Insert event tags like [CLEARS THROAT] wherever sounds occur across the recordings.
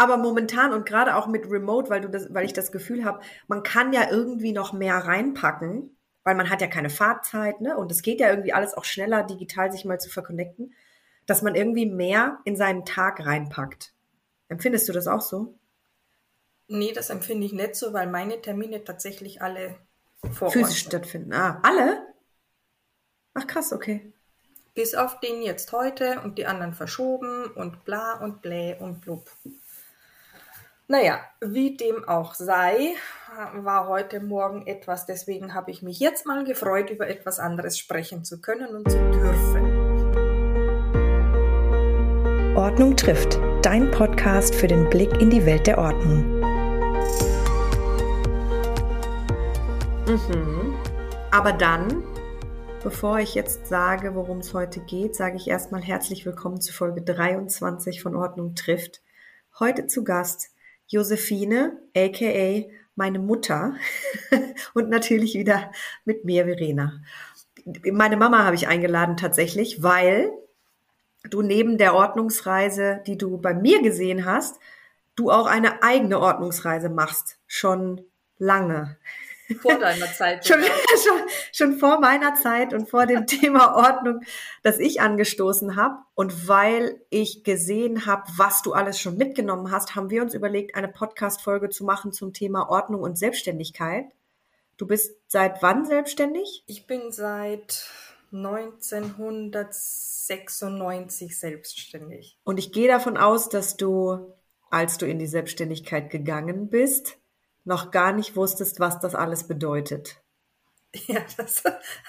Aber momentan und gerade auch mit Remote, weil du das, weil ich das Gefühl habe, man kann ja irgendwie noch mehr reinpacken, weil man hat ja keine Fahrzeit, ne? Und es geht ja irgendwie alles auch schneller, digital sich mal zu verconnecten, dass man irgendwie mehr in seinen Tag reinpackt. Empfindest du das auch so? Nee, das empfinde ich nicht so, weil meine Termine tatsächlich alle vor Physisch stattfinden. Ah, alle? Ach krass, okay. Bis auf den jetzt heute und die anderen verschoben und bla und blä und blub. Naja, wie dem auch sei, war heute Morgen etwas, deswegen habe ich mich jetzt mal gefreut, über etwas anderes sprechen zu können und zu dürfen. Ordnung trifft, dein Podcast für den Blick in die Welt der Ordnung. Mhm. Aber dann, bevor ich jetzt sage, worum es heute geht, sage ich erstmal herzlich willkommen zu Folge 23 von Ordnung trifft. Heute zu Gast Josephine, aka meine Mutter [LAUGHS] und natürlich wieder mit mir, Verena. Meine Mama habe ich eingeladen tatsächlich, weil du neben der Ordnungsreise, die du bei mir gesehen hast, du auch eine eigene Ordnungsreise machst. Schon lange. Vor deiner Zeit. [LAUGHS] schon, [LAUGHS] schon, schon vor meiner Zeit und vor dem [LAUGHS] Thema Ordnung, das ich angestoßen habe. Und weil ich gesehen habe, was du alles schon mitgenommen hast, haben wir uns überlegt, eine Podcast-Folge zu machen zum Thema Ordnung und Selbstständigkeit. Du bist seit wann selbstständig? Ich bin seit 1996 selbstständig. Und ich gehe davon aus, dass du, als du in die Selbstständigkeit gegangen bist, noch gar nicht wusstest, was das alles bedeutet. Ja, das,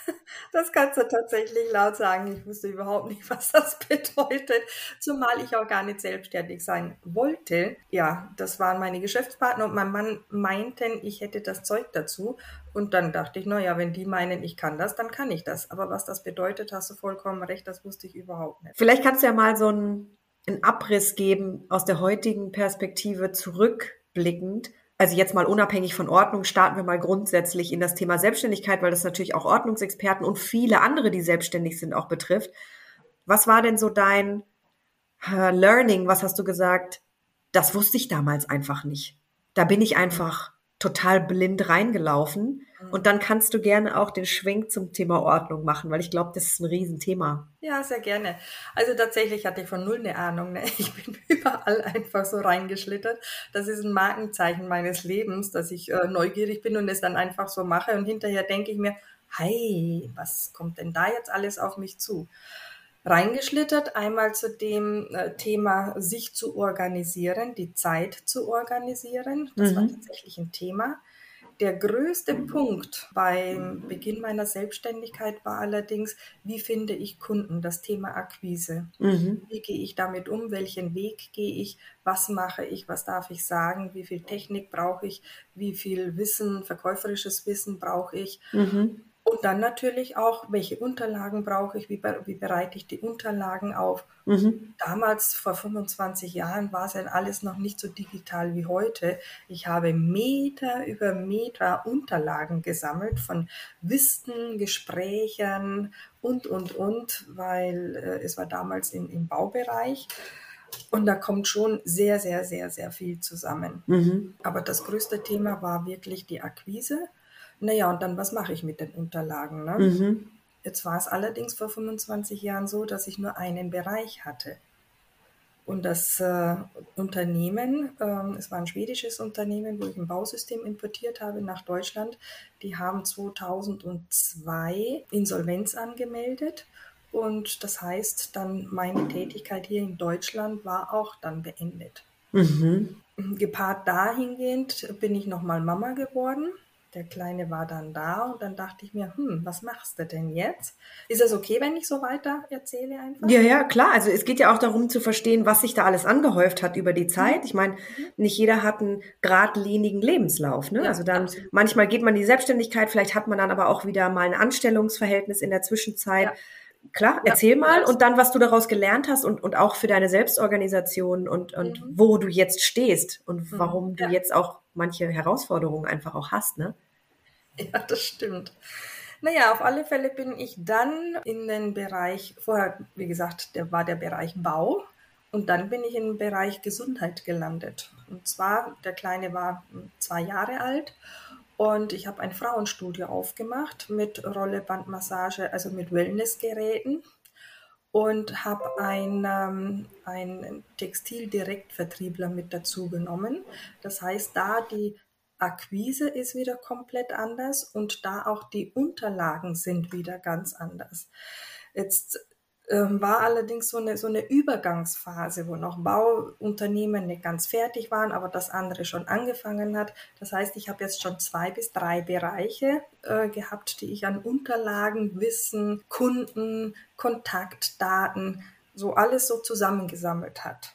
[LAUGHS] das kannst du tatsächlich laut sagen. Ich wusste überhaupt nicht, was das [LAUGHS] bedeutet, zumal ich auch gar nicht selbstständig sein wollte. Ja, das waren meine Geschäftspartner und mein Mann meinten, ich hätte das Zeug dazu. Und dann dachte ich, naja, wenn die meinen, ich kann das, dann kann ich das. Aber was das bedeutet, hast du vollkommen recht, das wusste ich überhaupt nicht. Vielleicht kannst du ja mal so einen, einen Abriss geben aus der heutigen Perspektive zurückblickend also jetzt mal unabhängig von Ordnung, starten wir mal grundsätzlich in das Thema Selbstständigkeit, weil das natürlich auch Ordnungsexperten und viele andere, die selbstständig sind, auch betrifft. Was war denn so dein äh, Learning? Was hast du gesagt? Das wusste ich damals einfach nicht. Da bin ich einfach total blind reingelaufen. Mhm. Und dann kannst du gerne auch den Schwenk zum Thema Ordnung machen, weil ich glaube, das ist ein Riesenthema. Ja, sehr gerne. Also tatsächlich hatte ich von null eine Ahnung. Ne? [LAUGHS] Ich bin überall einfach so reingeschlittert. Das ist ein Markenzeichen meines Lebens, dass ich äh, neugierig bin und es dann einfach so mache. Und hinterher denke ich mir, hey, was kommt denn da jetzt alles auf mich zu? Reingeschlittert. Einmal zu dem äh, Thema, sich zu organisieren, die Zeit zu organisieren. Das mhm. war tatsächlich ein Thema. Der größte Punkt beim Beginn meiner Selbstständigkeit war allerdings, wie finde ich Kunden, das Thema Akquise. Mhm. Wie gehe ich damit um? Welchen Weg gehe ich? Was mache ich? Was darf ich sagen? Wie viel Technik brauche ich? Wie viel Wissen, verkäuferisches Wissen brauche ich? Mhm. Und dann natürlich auch, welche Unterlagen brauche ich, wie, wie bereite ich die Unterlagen auf. Mhm. Damals, vor 25 Jahren, war es ja alles noch nicht so digital wie heute. Ich habe Meter über Meter Unterlagen gesammelt von Wissen, Gesprächen und, und, und, weil äh, es war damals in, im Baubereich. Und da kommt schon sehr, sehr, sehr, sehr viel zusammen. Mhm. Aber das größte Thema war wirklich die Akquise. Naja, und dann, was mache ich mit den Unterlagen? Ne? Mhm. Jetzt war es allerdings vor 25 Jahren so, dass ich nur einen Bereich hatte. Und das äh, Unternehmen, äh, es war ein schwedisches Unternehmen, wo ich ein Bausystem importiert habe nach Deutschland, die haben 2002 Insolvenz angemeldet. Und das heißt, dann meine Tätigkeit hier in Deutschland war auch dann beendet. Mhm. Gepaart dahingehend bin ich nochmal Mama geworden der Kleine war dann da und dann dachte ich mir, hm, was machst du denn jetzt? Ist es okay, wenn ich so weiter erzähle einfach? Ja, ja, klar. Also es geht ja auch darum zu verstehen, was sich da alles angehäuft hat über die Zeit. Mhm. Ich meine, mhm. nicht jeder hat einen geradlinigen Lebenslauf. Ne? Ja, also dann absolut. manchmal geht man in die Selbstständigkeit, vielleicht hat man dann aber auch wieder mal ein Anstellungsverhältnis in der Zwischenzeit. Ja. Klar, erzähl ja, mal und dann, was du daraus gelernt hast und, und auch für deine Selbstorganisation und, und mhm. wo du jetzt stehst und mhm. warum du jetzt auch manche Herausforderungen einfach auch hast, ne? [LAUGHS] Ja, das stimmt. Naja, auf alle Fälle bin ich dann in den Bereich, vorher, wie gesagt, der war der Bereich Bau Und dann bin ich im Bereich Gesundheit gelandet. Und zwar, der Kleine war zwei Jahre alt und ich habe ein Frauenstudio aufgemacht mit Rollebandmassage, also mit Wellnessgeräten und habe ein, ähm, einen Textildirektvertriebler mit dazu genommen. Das heißt, da die Akquise ist wieder komplett anders und da auch die Unterlagen sind wieder ganz anders. Jetzt war allerdings so eine, so eine Übergangsphase, wo noch Bauunternehmen nicht ganz fertig waren, aber das andere schon angefangen hat. Das heißt, ich habe jetzt schon zwei bis drei Bereiche äh, gehabt, die ich an Unterlagen, Wissen, Kunden, Kontaktdaten, so alles so zusammengesammelt hat.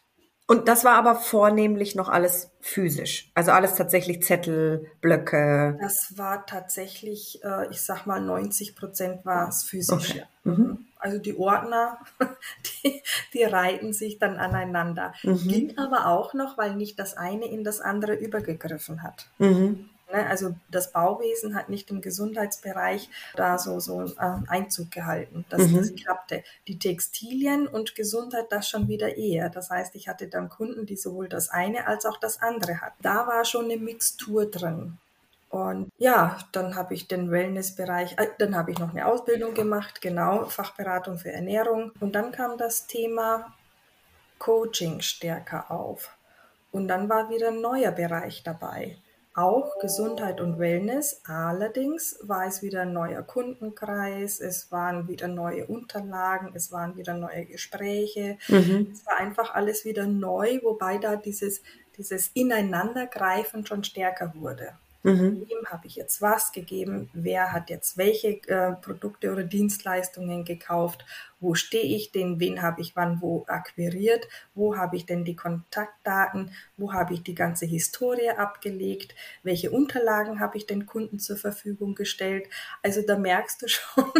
Und das war aber vornehmlich noch alles physisch. Also alles tatsächlich Zettel, Blöcke. Das war tatsächlich, äh, ich sag mal, 90 Prozent war es physisch. Okay. Mhm. Also die Ordner, [LAUGHS] die, die reihten sich dann aneinander. Mhm. Ging aber auch noch, weil nicht das eine in das andere übergegriffen hat. Mhm. Ne, also das Bauwesen hat nicht im Gesundheitsbereich da so, so äh, Einzug gehalten. dass mhm. das klappte. Die Textilien und Gesundheit das schon wieder eher. Das heißt, ich hatte dann Kunden, die sowohl das eine als auch das andere hatten. Da war schon eine Mixtur drin. Und ja, dann habe ich den Wellnessbereich, äh, dann habe ich noch eine Ausbildung gemacht, genau, Fachberatung für Ernährung. Und dann kam das Thema Coaching stärker auf. Und dann war wieder ein neuer Bereich dabei auch Gesundheit und Wellness. Allerdings war es wieder ein neuer Kundenkreis, es waren wieder neue Unterlagen, es waren wieder neue Gespräche. Mhm. Es war einfach alles wieder neu, wobei da dieses, dieses Ineinandergreifen schon stärker wurde. Mhm. Wem habe ich jetzt was gegeben? Wer hat jetzt welche äh, Produkte oder Dienstleistungen gekauft? Wo stehe ich denn? Wen habe ich wann wo akquiriert? Wo habe ich denn die Kontaktdaten? Wo habe ich die ganze Historie abgelegt? Welche Unterlagen habe ich den Kunden zur Verfügung gestellt? Also da merkst du [LAUGHS] schon,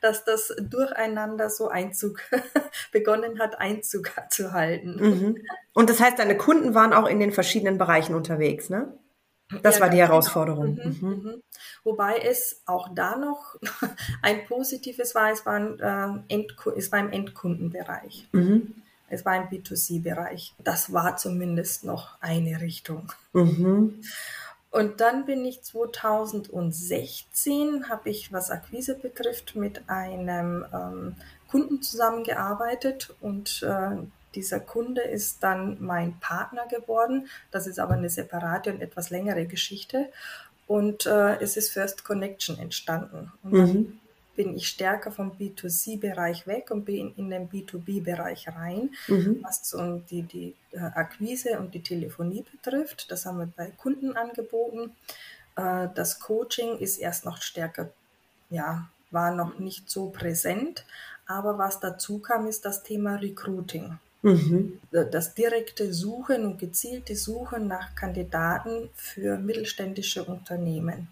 dass das Durcheinander so Einzug [LAUGHS] begonnen hat, Einzug zu halten. Mhm. Und das heißt, deine Kunden waren auch in den verschiedenen Bereichen unterwegs, ne? Das ja, war die genau. Herausforderung. Mhm, mhm. Mhm. Wobei es auch da noch [LAUGHS] ein positives war, es war, ein, äh, es war im Endkundenbereich. Mhm. Es war im B2C-Bereich. Das war zumindest noch eine Richtung. Mhm. Und dann bin ich 2016, habe ich, was Akquise betrifft, mit einem ähm, Kunden zusammengearbeitet und äh, dieser Kunde ist dann mein Partner geworden. Das ist aber eine separate und etwas längere Geschichte. Und äh, es ist First Connection entstanden. Und mhm. dann bin ich stärker vom B2C-Bereich weg und bin in den B2B-Bereich rein, mhm. was so die, die äh, Akquise und die Telefonie betrifft. Das haben wir bei Kunden angeboten. Äh, das Coaching ist erst noch stärker, ja, war noch nicht so präsent. Aber was dazu kam, ist das Thema Recruiting. Mhm. Das direkte Suchen und gezielte Suchen nach Kandidaten für mittelständische Unternehmen.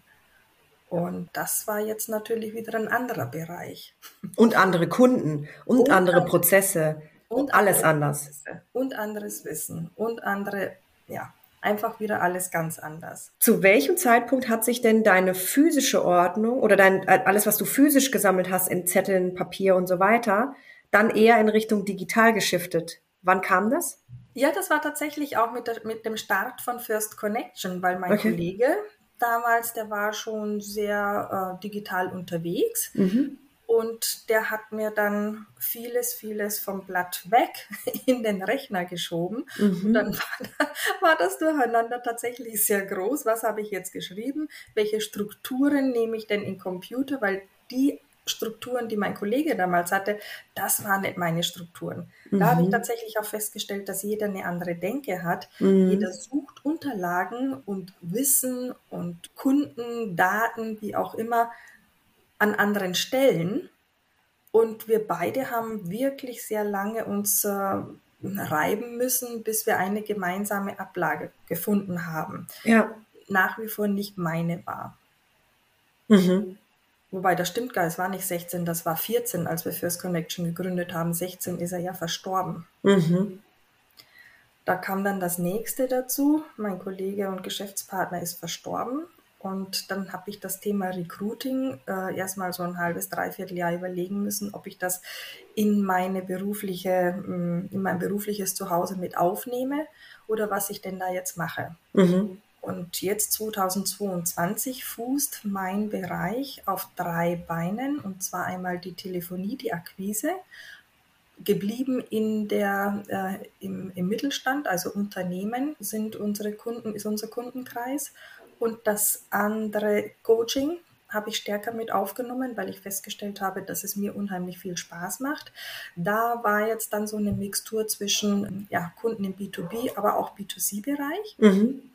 Und das war jetzt natürlich wieder ein anderer Bereich. Und andere Kunden und, und andere, Prozesse und alles anders. Prozesse und anderes Wissen und andere, ja, einfach wieder alles ganz anders. Zu welchem Zeitpunkt hat sich denn deine physische Ordnung oder dein, alles, was du physisch gesammelt hast in Zetteln, Papier und so weiter, dann eher in Richtung digital geschiftet? Wann kam das? Ja, das war tatsächlich auch mit, der, mit dem Start von First Connection, weil mein okay. Kollege damals, der war schon sehr äh, digital unterwegs. Mhm. Und der hat mir dann vieles, vieles vom Blatt weg [LAUGHS] in den Rechner geschoben. Mhm. Und dann war, war, das Durcheinander tatsächlich sehr groß. Was habe ich jetzt geschrieben? Welche Strukturen nehme ich denn in Computer? Weil die Strukturen, die mein Kollege damals hatte, das waren nicht meine Strukturen. Mhm. Da habe ich tatsächlich auch festgestellt, dass jeder eine andere Denke hat. Mhm. Jeder sucht Unterlagen und Wissen und Kunden, Daten, wie auch immer, an anderen Stellen. Und wir beide haben wirklich sehr lange uns äh, reiben müssen, bis wir eine gemeinsame Ablage gefunden haben. Ja. Nach wie vor nicht meine war. Mhm. Wobei, das stimmt gar, es war nicht 16, das war 14, als wir First Connection gegründet haben. 16 ist er ja verstorben. Mhm. Da kam dann das nächste dazu. Mein Kollege und Geschäftspartner ist verstorben Und dann habe ich das Thema Recruiting äh, erstmal so ein halbes, dreiviertel Jahr überlegen müssen, ob ich das in meine berufliche, mm, in mein berufliches Zuhause mit aufnehme oder was ich denn da jetzt mache. Mhm. Und jetzt 2022 fußt mein Bereich auf drei Beinen, und zwar einmal die Telefonie, die Akquise, geblieben in der, äh, im, im Mittelstand, also Unternehmen sind unsere Kunden, ist unser Kundenkreis. Und das andere Coaching habe ich stärker mit aufgenommen, weil ich festgestellt habe, dass es mir unheimlich viel Spaß macht. Da war jetzt dann so eine Mixtur zwischen ja, Kunden im B2B, aber auch B2C-Bereich. Mhm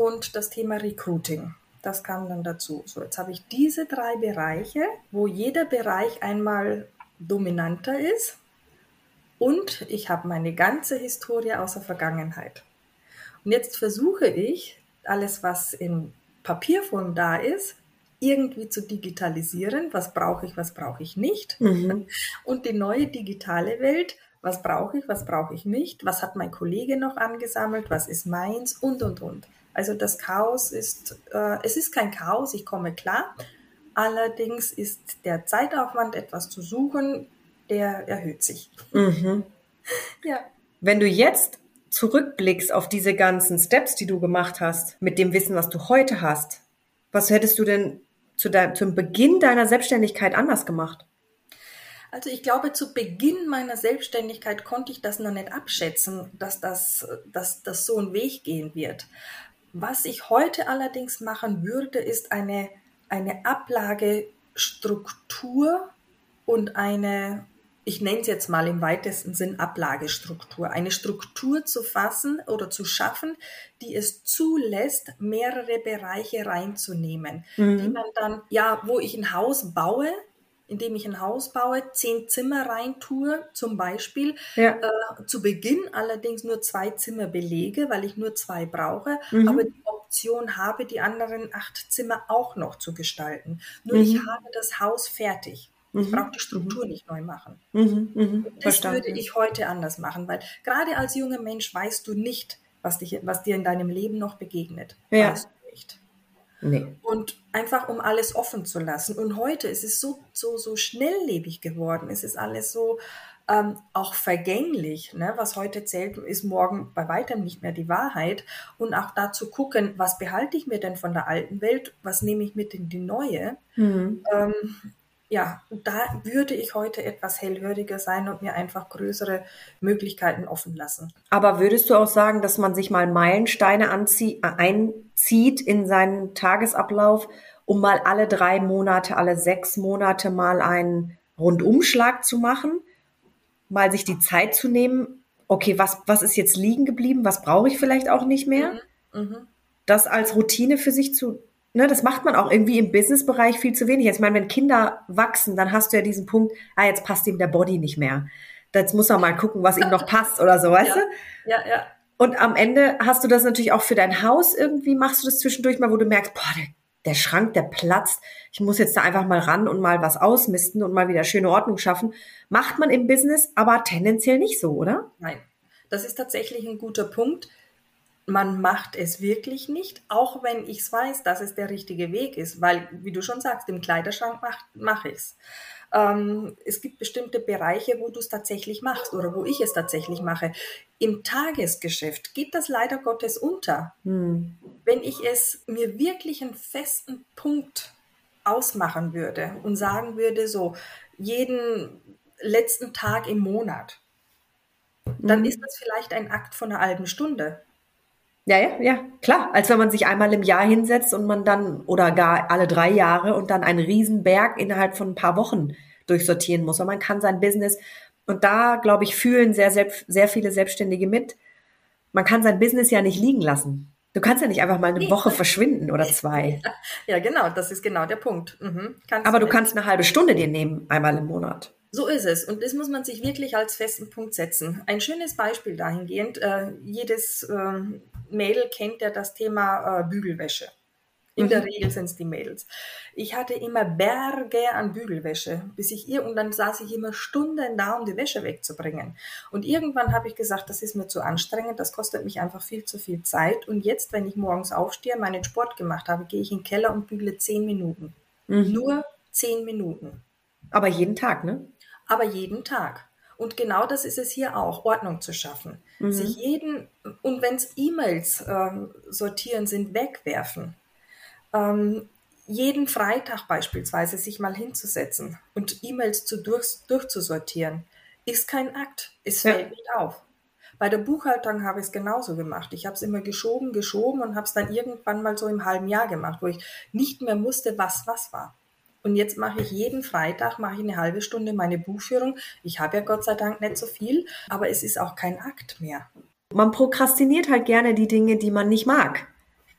und das Thema Recruiting. Das kam dann dazu. So, jetzt habe ich diese drei Bereiche, wo jeder Bereich einmal dominanter ist und ich habe meine ganze Historie aus der Vergangenheit. Und jetzt versuche ich, alles, was in Papierform da ist, irgendwie zu digitalisieren. Was brauche ich, was brauche ich nicht? Mhm. Und die neue digitale Welt, was brauche ich, was brauche ich nicht? Was hat mein Kollege noch angesammelt? Was ist meins? Und, und, und. Also das Chaos ist, äh, es ist kein Chaos, ich komme klar. Allerdings ist der Zeitaufwand, etwas zu suchen, der erhöht sich. Mhm. [LAUGHS] ja. Wenn du jetzt zurückblickst auf diese ganzen Steps, die du gemacht hast, mit dem Wissen, was du heute hast, was hättest du denn zu dein, zum Beginn deiner Selbstständigkeit anders gemacht? Also ich glaube, zu Beginn meiner Selbstständigkeit konnte ich das noch nicht abschätzen, dass das, dass das so ein Weg gehen wird. Was ich heute allerdings machen würde, ist eine, eine Ablagestruktur und eine, ich nenne es jetzt mal im weitesten Sinn Ablagestruktur, eine Struktur zu fassen oder zu schaffen, die es zulässt, mehrere Bereiche reinzunehmen, mhm. die man dann, ja, wo ich ein Haus baue, indem ich ein Haus baue, zehn Zimmer reintue, zum Beispiel. Ja. Äh, zu Beginn allerdings nur zwei Zimmer belege, weil ich nur zwei brauche, mhm. aber die Option habe, die anderen acht Zimmer auch noch zu gestalten. Nur mhm. ich habe das Haus fertig. Ich mhm. brauche die Struktur mhm. nicht neu machen. Mhm. Mhm. Das Verstanden. würde ich heute anders machen, weil gerade als junger Mensch weißt du nicht, was, dich, was dir in deinem Leben noch begegnet. Ja. Weißt du nicht. Nee. Und einfach um alles offen zu lassen. Und heute ist es so, so, so schnelllebig geworden. Es ist alles so ähm, auch vergänglich. Ne? Was heute zählt, ist morgen bei weitem nicht mehr die Wahrheit. Und auch da zu gucken, was behalte ich mir denn von der alten Welt? Was nehme ich mit in die neue? Mhm. Ähm, ja, da würde ich heute etwas hellhöriger sein und mir einfach größere Möglichkeiten offen lassen. Aber würdest du auch sagen, dass man sich mal Meilensteine anzie einzieht in seinen Tagesablauf, um mal alle drei Monate, alle sechs Monate mal einen Rundumschlag zu machen? Mal sich die Zeit zu nehmen, okay, was, was ist jetzt liegen geblieben, was brauche ich vielleicht auch nicht mehr? Mhm. Mhm. Das als Routine für sich zu ne, das macht man auch irgendwie im Businessbereich viel zu wenig. Ich meine, wenn Kinder wachsen, dann hast du ja diesen Punkt, ah, jetzt passt ihm der Body nicht mehr. Jetzt muss er mal gucken, was ihm noch passt oder so, weißt ja. du? Ja, ja. Und am Ende hast du das natürlich auch für dein Haus irgendwie, machst du das zwischendurch mal, wo du merkst, boah, der, der Schrank, der platzt. Ich muss jetzt da einfach mal ran und mal was ausmisten und mal wieder schöne Ordnung schaffen. Macht man im Business aber tendenziell nicht so, oder? Nein. Das ist tatsächlich ein guter Punkt man macht es wirklich nicht, auch wenn ich es weiß, dass es der richtige Weg ist, weil, wie du schon sagst, im Kleiderschrank mache mach ich es. Ähm, es gibt bestimmte Bereiche, wo du es tatsächlich machst oder wo ich es tatsächlich mache. Im Tagesgeschäft geht das leider Gottes unter. Hm. Wenn ich es mir wirklich einen festen Punkt ausmachen würde und sagen würde, so jeden letzten Tag im Monat, dann hm. ist das vielleicht ein Akt von einer halben Stunde. Ja, ja, ja, klar. Als wenn man sich einmal im Jahr hinsetzt und man dann, oder gar alle drei Jahre und dann einen Riesenberg innerhalb von ein paar Wochen durchsortieren muss. Und man kann sein Business, und da, glaube ich, fühlen sehr, sehr, sehr viele Selbstständige mit, man kann sein Business ja nicht liegen lassen. Du kannst ja nicht einfach mal eine nee. Woche verschwinden oder zwei. [LAUGHS] Ja, genau, das ist genau der Punkt. Mhm. Aber du kannst eine halbe Stunde dir nehmen, einmal im Monat. So ist es. Und das muss man sich wirklich als festen Punkt setzen. Ein schönes Beispiel dahingehend, äh, jedes äh, Mädel kennt ja das Thema äh, Bügelwäsche. In mhm. der Regel sind es die Mädels. Ich hatte immer Berge an Bügelwäsche, bis ich ihr, und dann saß ich immer Stunden da, um die Wäsche wegzubringen. Und irgendwann habe ich gesagt, das ist mir zu anstrengend, das kostet mich einfach viel zu viel Zeit. Und jetzt, wenn ich morgens aufstehe, meinen Sport gemacht habe, gehe ich in den Keller und bügle zehn Minuten. Mhm. Nur zehn Minuten. Aber jeden Tag, ne? Aber jeden Tag. Und genau das ist es hier auch, Ordnung zu schaffen. Mhm. Sich jeden, und wenn es E-Mails ähm, sortieren sind, wegwerfen ähm, jeden Freitag beispielsweise sich mal hinzusetzen und E-Mails zu durch, durchzusortieren, ist kein Akt. Es ja. fällt nicht auf. Bei der Buchhaltung habe ich es genauso gemacht. Ich habe es immer geschoben, geschoben und habe es dann irgendwann mal so im halben Jahr gemacht, wo ich nicht mehr wusste, was was war. Und jetzt mache ich jeden Freitag mache ich eine halbe Stunde meine Buchführung. Ich habe ja Gott sei Dank nicht so viel, aber es ist auch kein Akt mehr. Man prokrastiniert halt gerne die Dinge, die man nicht mag.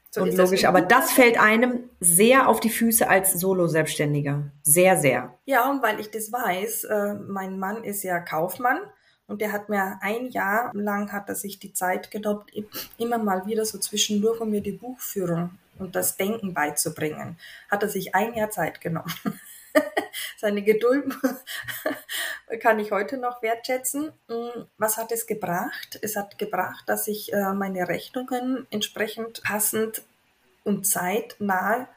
So und logisch, aber das fällt einem sehr auf die Füße als Solo-Selbstständiger. Sehr, sehr. Ja, und weil ich das weiß, äh, mein Mann ist ja Kaufmann und der hat mir ein Jahr lang hat er sich die Zeit genommen, immer mal wieder so zwischendurch, um mir die Buchführung und das Denken beizubringen. Hat er sich ein Jahr Zeit genommen. [LAUGHS] Seine Geduld [LAUGHS] kann ich heute noch wertschätzen. Was hat es gebracht? Es hat gebracht, dass ich äh, meine Rechnungen entsprechend passend und zeitnah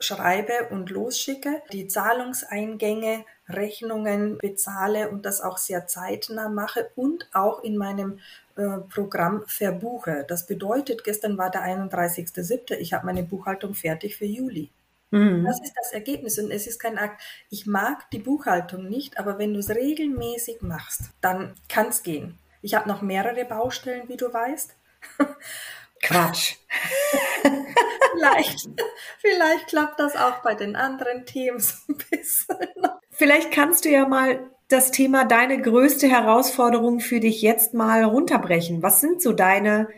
schreibe und losschicke, die Zahlungseingänge, Rechnungen bezahle und das auch sehr zeitnah mache und auch in meinem äh, Programm verbuche. Das bedeutet, gestern war der 31.07., ich habe meine Buchhaltung fertig für Juli. Mhm. Das ist das Ergebnis und es ist kein Akt. Ich mag die Buchhaltung nicht, aber wenn du es regelmäßig machst, dann kann es gehen. Ich habe noch mehrere Baustellen, wie du weißt. [LAUGHS] Quatsch. [LAUGHS] vielleicht, vielleicht klappt das auch bei den anderen Themen so ein bisschen. Vielleicht kannst du ja mal das Thema deine größte Herausforderung für dich jetzt mal runterbrechen. Was sind so deine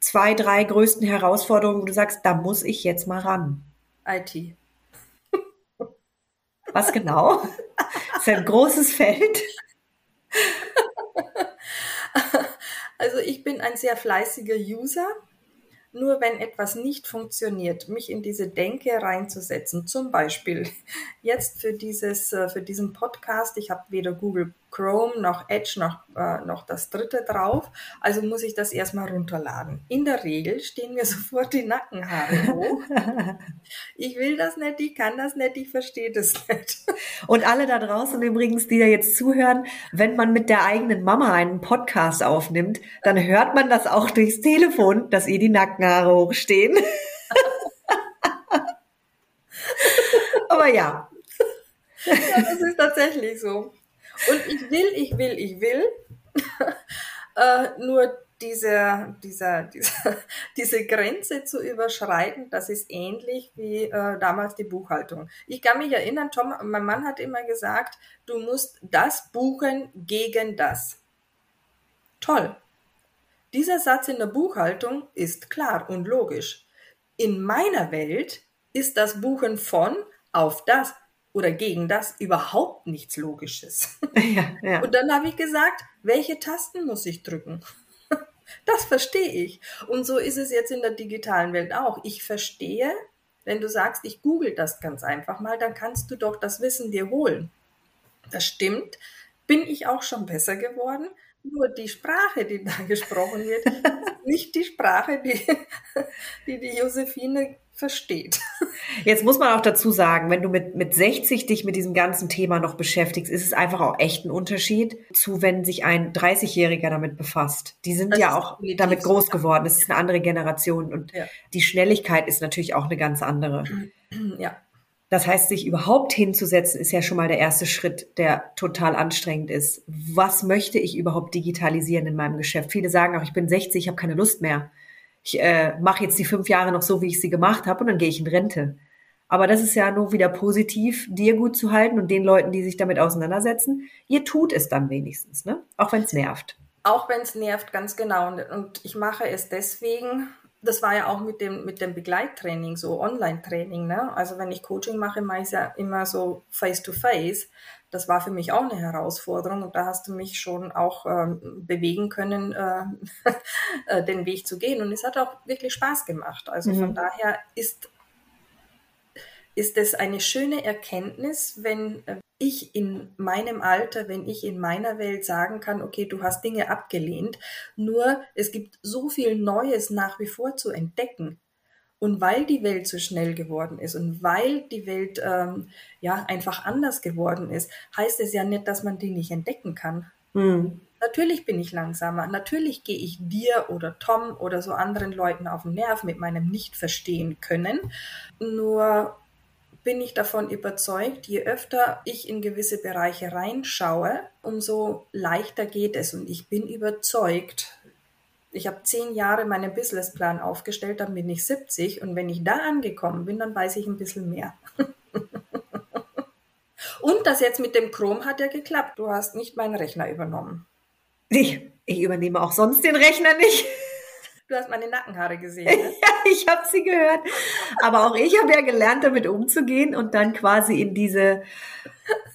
zwei, drei größten Herausforderungen, wo du sagst, da muss ich jetzt mal ran? IT. Was genau? Das ist ein großes Feld. Also ich bin ein sehr fleißiger User nur wenn etwas nicht funktioniert, mich in diese Denke reinzusetzen. Zum Beispiel [LAUGHS] jetzt für dieses, äh, für diesen Podcast, ich habe weder Google Chrome noch Edge noch, äh, noch das dritte drauf, also muss ich das erstmal runterladen. In der Regel stehen mir [LAUGHS] sofort die Nackenhaare hoch. ich will das nicht, ich kann das nicht, ich verstehe das nicht. Und alle da draußen übrigens, die da jetzt zuhören, wenn man mit der eigenen Mama einen Podcast aufnimmt, dann hört man das auch durchs Telefon, dass ihr die Nackenhaare hochstehen. [LAUGHS] Aber ja. ja. Das ist tatsächlich so. Und ich will, ich will, ich will. [LAUGHS] äh, nur diese, dieser, dieser, [LAUGHS] diese Grenze zu überschreiten, das ist ähnlich wie äh, damals die Buchhaltung. Ich kann mich erinnern, Tom, mein Mann hat immer gesagt, du musst das buchen gegen das. Toll. Dieser Satz in der Buchhaltung ist klar und logisch. In meiner Welt ist das Buchen von auf das oder gegen das überhaupt nichts Logisches. [LAUGHS] Ja, ja. Und dann habe ich gesagt, welche Tasten muss ich drücken? [LAUGHS] Das verstehe ich. Und so ist es jetzt in der digitalen Welt auch. Ich verstehe, wenn du sagst, ich google das ganz einfach mal, dann kannst du doch das Wissen dir holen. Das stimmt. Bin ich auch schon besser geworden? nur die Sprache, die da [LAUGHS] gesprochen wird, nicht die Sprache, die, die die Josephine versteht. [LAUGHS] Jetzt muss man auch dazu sagen, wenn du mit, mit 60 dich mit diesem ganzen Thema noch beschäftigst, ist es einfach auch echt ein Unterschied zu, wenn sich ein 30-Jähriger damit befasst. Die sind das ja auch damit groß geworden. Es ist eine andere Generation und ja. die Schnelligkeit ist natürlich auch eine ganz andere. [CLEARS THROAT] Ja. Das heißt, sich überhaupt hinzusetzen, ist ja schon mal der erste Schritt, der total anstrengend ist. Was möchte ich überhaupt digitalisieren in meinem Geschäft? Viele sagen auch, ich bin 60, ich habe keine Lust mehr. Ich äh, mache jetzt die fünf Jahre noch so, wie ich sie gemacht habe, und dann gehe ich in Rente. Aber das ist ja nur wieder positiv, dir gut zu halten und den Leuten, die sich damit auseinandersetzen. Ihr tut es dann wenigstens, ne? Auch wenn es nervt. Auch wenn es nervt, ganz genau. Und ich mache es deswegen, das war ja auch mit dem, mit dem Begleittraining, so Online-Training. Ne? Also wenn ich Coaching mache, mache ich es ja immer so face-to-face. -face. Das war für mich auch eine Herausforderung und da hast du mich schon auch ähm, bewegen können, äh, [LAUGHS] äh, den Weg zu gehen. Und es hat auch wirklich Spaß gemacht. Also mhm. von daher ist ist es eine schöne Erkenntnis, wenn äh, ich in meinem Alter, wenn ich in meiner Welt sagen kann, okay, du hast Dinge abgelehnt, nur es gibt so viel Neues nach wie vor zu entdecken. Und weil die Welt so schnell geworden ist und weil die Welt ähm, ja einfach anders geworden ist, heißt es ja nicht, dass man die nicht entdecken kann. Mhm. Natürlich bin ich langsamer. Natürlich gehe ich dir oder Tom oder so anderen Leuten auf den Nerv mit meinem Nicht-Verstehen können. Nur bin ich davon überzeugt, je öfter ich in gewisse Bereiche reinschaue, umso leichter geht es. Und ich bin überzeugt, ich habe zehn Jahre meinen Businessplan aufgestellt, dann bin ich 70 und wenn ich da angekommen bin, dann weiß ich ein bisschen mehr. [LAUGHS] und das jetzt mit dem Chrome hat ja geklappt. Du hast nicht meinen Rechner übernommen. Ich, ich übernehme auch sonst den Rechner nicht. Du hast meine Nackenhaare gesehen. [LAUGHS] Ne? ja, ich habe sie gehört. Aber auch ich habe ja gelernt, damit umzugehen und dann quasi in diese,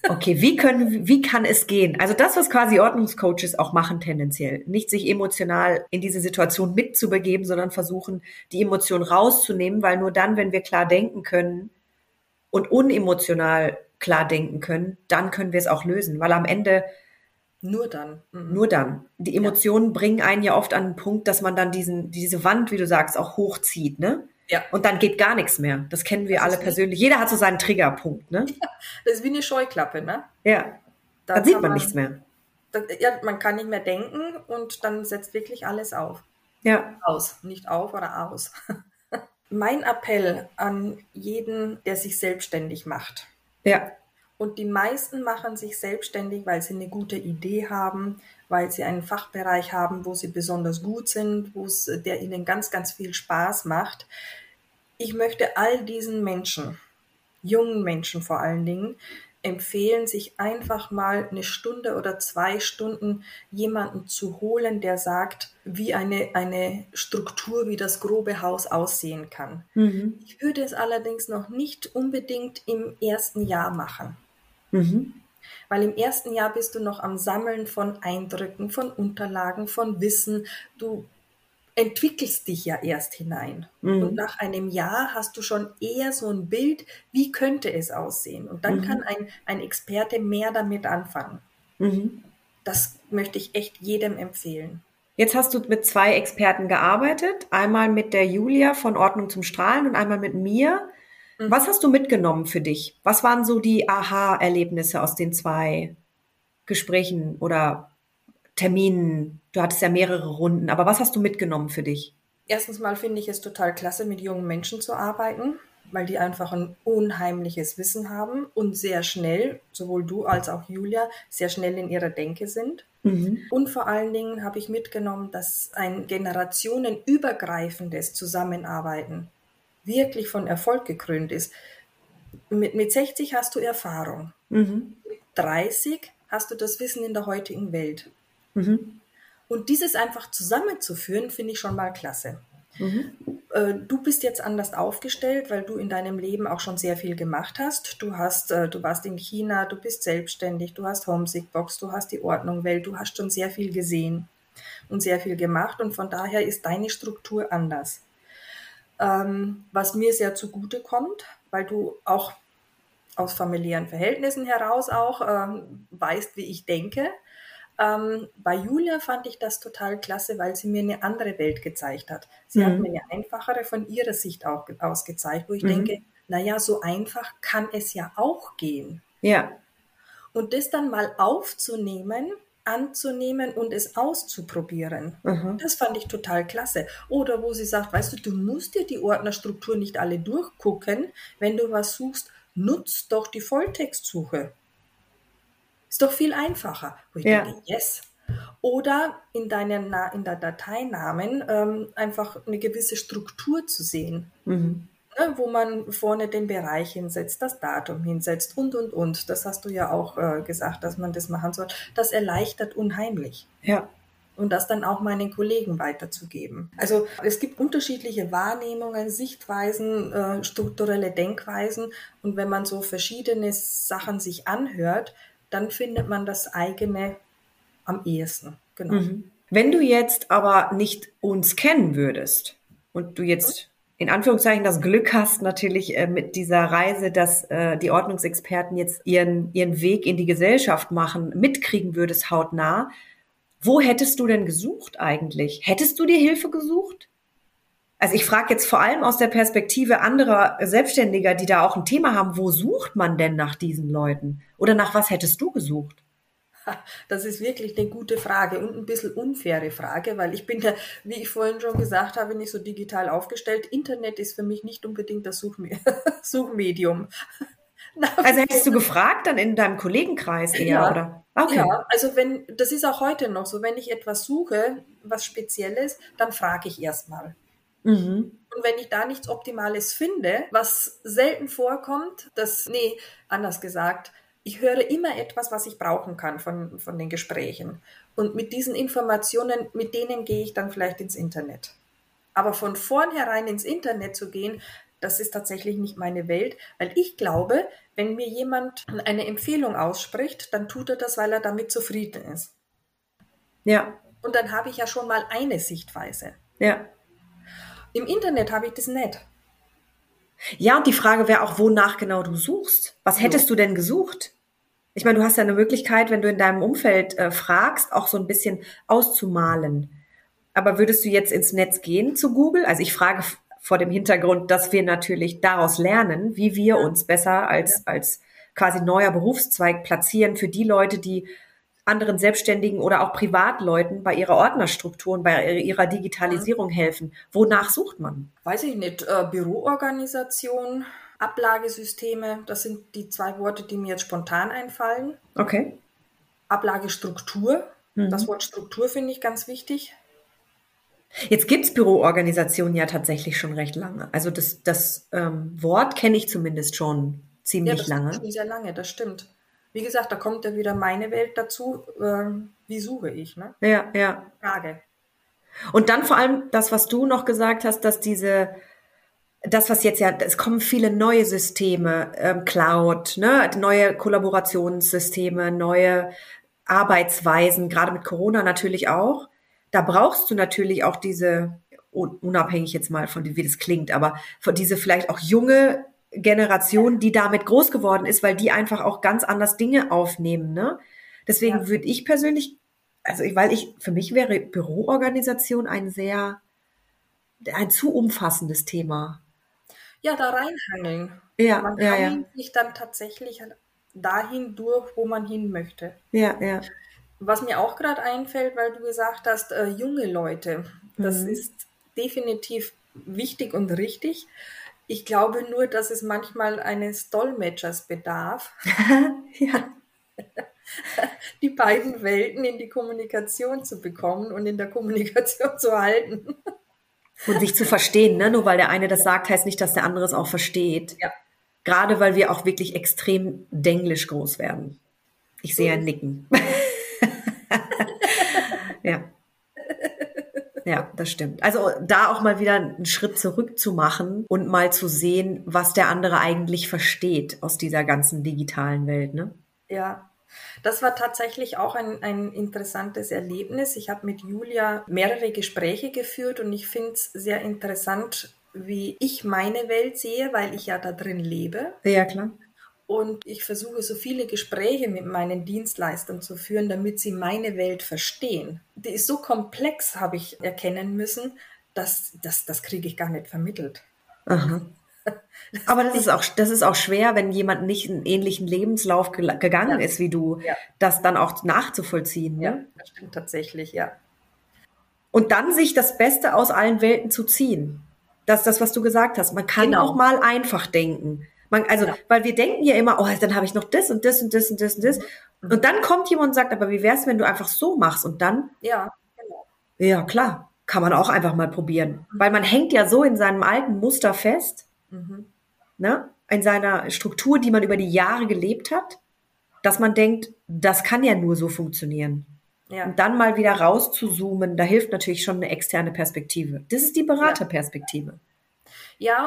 okay, wie können, wie kann es gehen? Also das, was quasi Ordnungscoaches auch machen tendenziell. Nicht sich emotional in diese Situation mitzubegeben, sondern versuchen, die Emotion rauszunehmen, weil nur dann, wenn wir klar denken können und unemotional klar denken können, dann können wir es auch lösen. Weil am Ende nur dann. Mhm. Nur dann. Die Emotionen ja. bringen einen ja oft an den Punkt, dass man dann diesen, diese Wand, wie du sagst, auch hochzieht, ne? Ja. Und dann geht gar nichts mehr. Das kennen wir das alle persönlich. Jeder hat so seinen Triggerpunkt, ne? [LAUGHS] Das ist wie eine Scheuklappe, ne? Ja. Da dann sieht man, man, nichts mehr. Da, ja, man kann nicht mehr denken und dann setzt wirklich alles auf. Ja. Aus. Nicht auf oder aus. [LAUGHS] mein Appell an jeden, der sich selbstständig macht. Ja. Und die meisten machen sich selbstständig, weil sie eine gute Idee haben, weil sie einen Fachbereich haben, wo sie besonders gut sind, wo es der ihnen ganz, ganz viel Spaß macht. Ich möchte all diesen Menschen, jungen Menschen vor allen Dingen, empfehlen, sich einfach mal eine Stunde oder zwei Stunden jemanden zu holen, der sagt, wie eine, eine Struktur, wie das grobe Haus aussehen kann. Mhm. Ich würde es allerdings noch nicht unbedingt im ersten Jahr machen. Mhm. Weil im ersten Jahr bist du noch am Sammeln von Eindrücken, von Unterlagen, von Wissen. Du entwickelst dich ja erst hinein. Mhm. Und nach einem Jahr hast du schon eher so ein Bild, wie könnte es aussehen. Und dann mhm. kann ein, ein Experte mehr damit anfangen. Mhm. Das möchte ich echt jedem empfehlen. Jetzt hast du mit zwei Experten gearbeitet. Einmal mit der Julia von Ordnung zum Strahlen und einmal mit mir. Mhm. Was hast du mitgenommen für dich? Was waren so die Aha-Erlebnisse aus den zwei Gesprächen oder Terminen? Du hattest ja mehrere Runden, aber was hast du mitgenommen für dich? Erstens mal finde ich es total klasse, mit jungen Menschen zu arbeiten, weil die einfach ein unheimliches Wissen haben und sehr schnell, sowohl du als auch Julia, sehr schnell in ihrer Denke sind. Mhm. Und vor allen Dingen habe ich mitgenommen, dass ein generationenübergreifendes Zusammenarbeiten wirklich von Erfolg gekrönt ist. Mit, mit 60 hast du Erfahrung. Mhm. Mit 30 hast du das Wissen in der heutigen Welt. Mhm. Und dieses einfach zusammenzuführen, finde ich schon mal klasse. Mhm. Äh, du bist jetzt anders aufgestellt, weil du in deinem Leben auch schon sehr viel gemacht hast. Du hast, äh, du warst in China, du bist selbstständig, du hast Homesick Box, du hast die Ordnung Welt, du hast schon sehr viel gesehen und sehr viel gemacht und von daher ist deine Struktur anders ähm, was mir sehr zugute kommt, weil du auch aus familiären Verhältnissen heraus auch ähm, weißt, wie ich denke. Ähm, bei Julia fand ich das total klasse, weil sie mir eine andere Welt gezeigt hat. Sie mhm. hat mir eine einfachere von ihrer Sicht auch aus gezeigt, wo ich mhm. denke, naja, so einfach kann es ja auch gehen. Ja. Und das dann mal aufzunehmen anzunehmen und es auszuprobieren. Mhm. Das fand ich total klasse. Oder wo sie sagt, weißt du, du musst dir die Ordnerstruktur nicht alle durchgucken. Wenn du was suchst, nutzt doch die Volltextsuche. Ist doch viel einfacher. Wo ich ja. denke, yes. Oder in, deinen, in der Dateinamen ähm, einfach eine gewisse Struktur zu sehen. Mhm ne, wo man vorne den Bereich hinsetzt, das Datum hinsetzt und, und, und. Das hast du ja auch äh, gesagt, dass man das machen soll. Das erleichtert unheimlich. Ja. Und das dann auch meinen Kollegen weiterzugeben. Also es gibt unterschiedliche Wahrnehmungen, Sichtweisen, äh, strukturelle Denkweisen. Und wenn man so verschiedene Sachen sich anhört, dann findet man das eigene am ehesten. Genau. Mhm. Wenn du jetzt aber nicht uns kennen würdest und du jetzt in Anführungszeichen das Glück hast natürlich äh, mit dieser Reise, dass äh, die Ordnungsexperten jetzt ihren, ihren Weg in die Gesellschaft machen, mitkriegen würdest hautnah. Wo hättest du denn gesucht eigentlich? Hättest du dir Hilfe gesucht? Also ich frage jetzt vor allem aus der Perspektive anderer Selbstständiger, die da auch ein Thema haben, wo sucht man denn nach diesen Leuten? Oder nach was hättest du gesucht? [LAUGHS] Das ist wirklich eine gute Frage und ein bisschen unfaire Frage, weil ich bin ja, wie ich vorhin schon gesagt habe, nicht so digital aufgestellt. Internet ist für mich nicht unbedingt das Suchme [LAUGHS] Suchmedium. [LAUGHS] Also hättest du gefragt dann in deinem Kollegenkreis eher, ja, oder? Okay. Ja, also wenn, das ist auch heute noch so, wenn ich etwas suche, was Spezielles, dann frage ich erstmal. Mhm. Und wenn ich da nichts Optimales finde, was selten vorkommt, das, nee, anders gesagt, ich höre immer etwas, was ich brauchen kann von, von den Gesprächen. Und mit diesen Informationen, mit denen gehe ich dann vielleicht ins Internet. Aber von vornherein ins Internet zu gehen, das ist tatsächlich nicht meine Welt, weil ich glaube, wenn mir jemand eine Empfehlung ausspricht, dann tut er das, weil er damit zufrieden ist. Ja. Und dann habe ich ja schon mal eine Sichtweise. Ja. Im Internet habe ich das nicht. Ja, und die Frage wäre auch, wonach genau du suchst. Was hättest du denn gesucht? Ich meine, du hast ja eine Möglichkeit, wenn du in deinem Umfeld äh, fragst, auch so ein bisschen auszumalen. Aber würdest du jetzt ins Netz gehen zu Google? Also ich frage vor dem Hintergrund, dass wir natürlich daraus lernen, wie wir uns besser als, als quasi neuer Berufszweig platzieren für die Leute, die anderen Selbstständigen oder auch Privatleuten bei ihrer Ordnerstruktur und bei ihrer Digitalisierung helfen. Wonach sucht man? Weiß ich nicht. Äh, Büroorganisation, Ablagesysteme, das sind die zwei Worte, die mir jetzt spontan einfallen. Okay. Ablagestruktur. Mhm. Das Wort Struktur finde ich ganz wichtig. Jetzt gibt's Büroorganisationen ja tatsächlich schon recht lange. Also das, das ähm, Wort kenne ich zumindest schon ziemlich ja, das lange. Schon sehr lange, das stimmt. Wie gesagt, da kommt ja wieder meine Welt dazu. Ähm, wie suche ich? Ne? Ja, ja. Frage. Und dann vor allem das, was du noch gesagt hast, dass diese das, was jetzt ja, es kommen viele neue Systeme, ähm, Cloud, ne, neue Kollaborationssysteme, neue Arbeitsweisen, gerade mit Corona natürlich auch. Da brauchst du natürlich auch diese, unabhängig jetzt mal von wie das klingt, aber von diese vielleicht auch junge Generation, die damit groß geworden ist, weil die einfach auch ganz anders Dinge aufnehmen, ne? Deswegen ja. würde ich persönlich, also weil ich, für mich wäre Büroorganisation ein sehr, ein zu umfassendes Thema ja, da reinhangeln. Ja, man ja, kann ja. sich dann tatsächlich dahin durch, wo man hin möchte. Ja, ja. Was mir auch gerade einfällt, weil du gesagt hast, äh, junge Leute, das mhm. ist definitiv wichtig und richtig. Ich glaube nur, dass es manchmal eines Dolmetschers bedarf. [LAUGHS] ja. [LAUGHS] Die beiden Welten in die Kommunikation zu bekommen und in der Kommunikation zu halten. Und sich zu verstehen, ne? Nur weil der eine das sagt, heißt nicht, dass der andere es auch versteht. Ja. Gerade weil wir auch wirklich extrem denglisch groß werden. Ich sehe ein Nicken. [LAUGHS] ja. Ja, das stimmt. Also da auch mal wieder einen Schritt zurück zu machen und mal zu sehen, was der andere eigentlich versteht aus dieser ganzen digitalen Welt, ne? Ja, das war tatsächlich auch ein, ein interessantes Erlebnis. Ich habe mit Julia mehrere Gespräche geführt und ich finde es sehr interessant, wie ich meine Welt sehe, weil ich ja da drin lebe. Ja, klar. Und ich versuche so viele Gespräche mit meinen Dienstleistern zu führen, damit sie meine Welt verstehen. Die ist so komplex, habe ich erkennen müssen, dass das, das kriege ich gar nicht vermittelt. Aha. [LAUGHS] Aber das ist auch, das ist auch schwer, wenn jemand nicht einen ähnlichen Lebenslauf ge gegangen ja. ist wie du, ja. das dann auch nachzuvollziehen. Ne? Ja, das stimmt tatsächlich, ja. Und dann sich das Beste aus allen Welten zu ziehen. Das ist das, was du gesagt hast. Man kann genau. auch mal einfach denken. Man, also, ja. weil wir denken ja immer, oh, dann habe ich noch das und das und das und das und das. Mhm. Und dann kommt jemand und sagt, aber wie wär's, wenn du einfach so machst? Und dann? Ja, genau. Ja, klar. Kann man auch einfach mal probieren. Mhm. Weil man hängt ja so in seinem alten Muster fest Mhm. Ne? In seiner Struktur, die man über die Jahre gelebt hat, dass man denkt, das kann ja nur so funktionieren. Ja. Und dann mal wieder rauszuzoomen, da hilft natürlich schon eine externe Perspektive. Das ist die Beraterperspektive. Ja,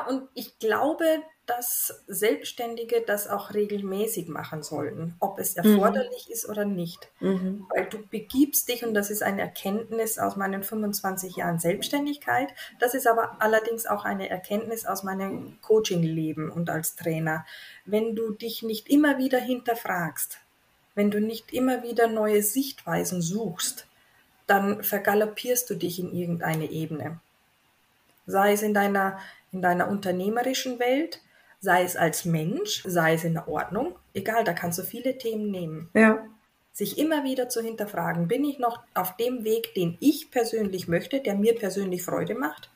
und ich glaube, dass Selbstständige das auch regelmäßig machen sollten, ob es erforderlich mhm. ist oder nicht. Mhm. Weil du begibst dich, und das ist eine Erkenntnis aus meinen 25 Jahren Selbstständigkeit, das ist aber allerdings auch eine Erkenntnis aus meinem Coaching-Leben und als Trainer. Wenn du dich nicht immer wieder hinterfragst, wenn du nicht immer wieder neue Sichtweisen suchst, dann vergaloppierst du dich in irgendeine Ebene. Sei es in deiner, in deiner unternehmerischen Welt, sei es als Mensch, sei es in der Ordnung, egal, da kannst du viele Themen nehmen. Ja. Sich immer wieder zu hinterfragen, bin ich noch auf dem Weg, den ich persönlich möchte, der mir persönlich Freude macht?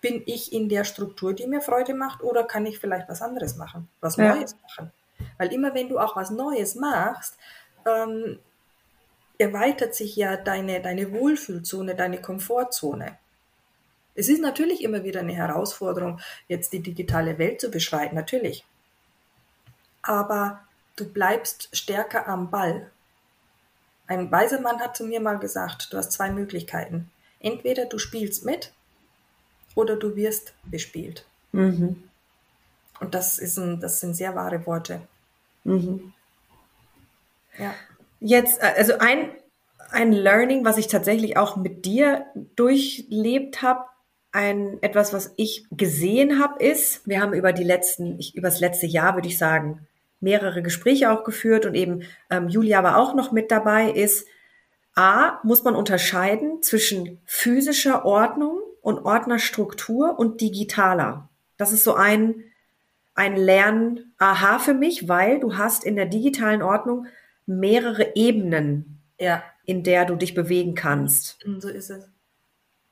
Bin ich in der Struktur, die mir Freude macht, oder kann ich vielleicht was anderes machen, was ja. Neues machen? Weil immer wenn du auch was Neues machst, ähm, erweitert sich ja deine, deine Wohlfühlzone, deine Komfortzone. Es ist natürlich immer wieder eine Herausforderung, jetzt die digitale Welt zu beschreiten, natürlich. Aber du bleibst stärker am Ball. Ein weiser Mann hat zu mir mal gesagt, du hast zwei Möglichkeiten. Entweder du spielst mit oder du wirst bespielt. Mhm. Und das, ist ein, das sind sehr wahre Worte. Mhm. Ja. Jetzt, äh, also ein, ein Learning, was ich tatsächlich auch mit dir durchlebt habe, ein etwas, was ich gesehen habe, ist, wir haben über die letzten, ich, über das letzte Jahr würde ich sagen, mehrere Gespräche auch geführt und eben ähm, Julia war auch noch mit dabei, ist A, muss man unterscheiden zwischen physischer Ordnung und Ordnerstruktur und digitaler. Das ist so ein, ein Lern-Aha für mich, weil du hast in der digitalen Ordnung mehrere Ebenen, ja. in der du dich bewegen kannst. So ist es.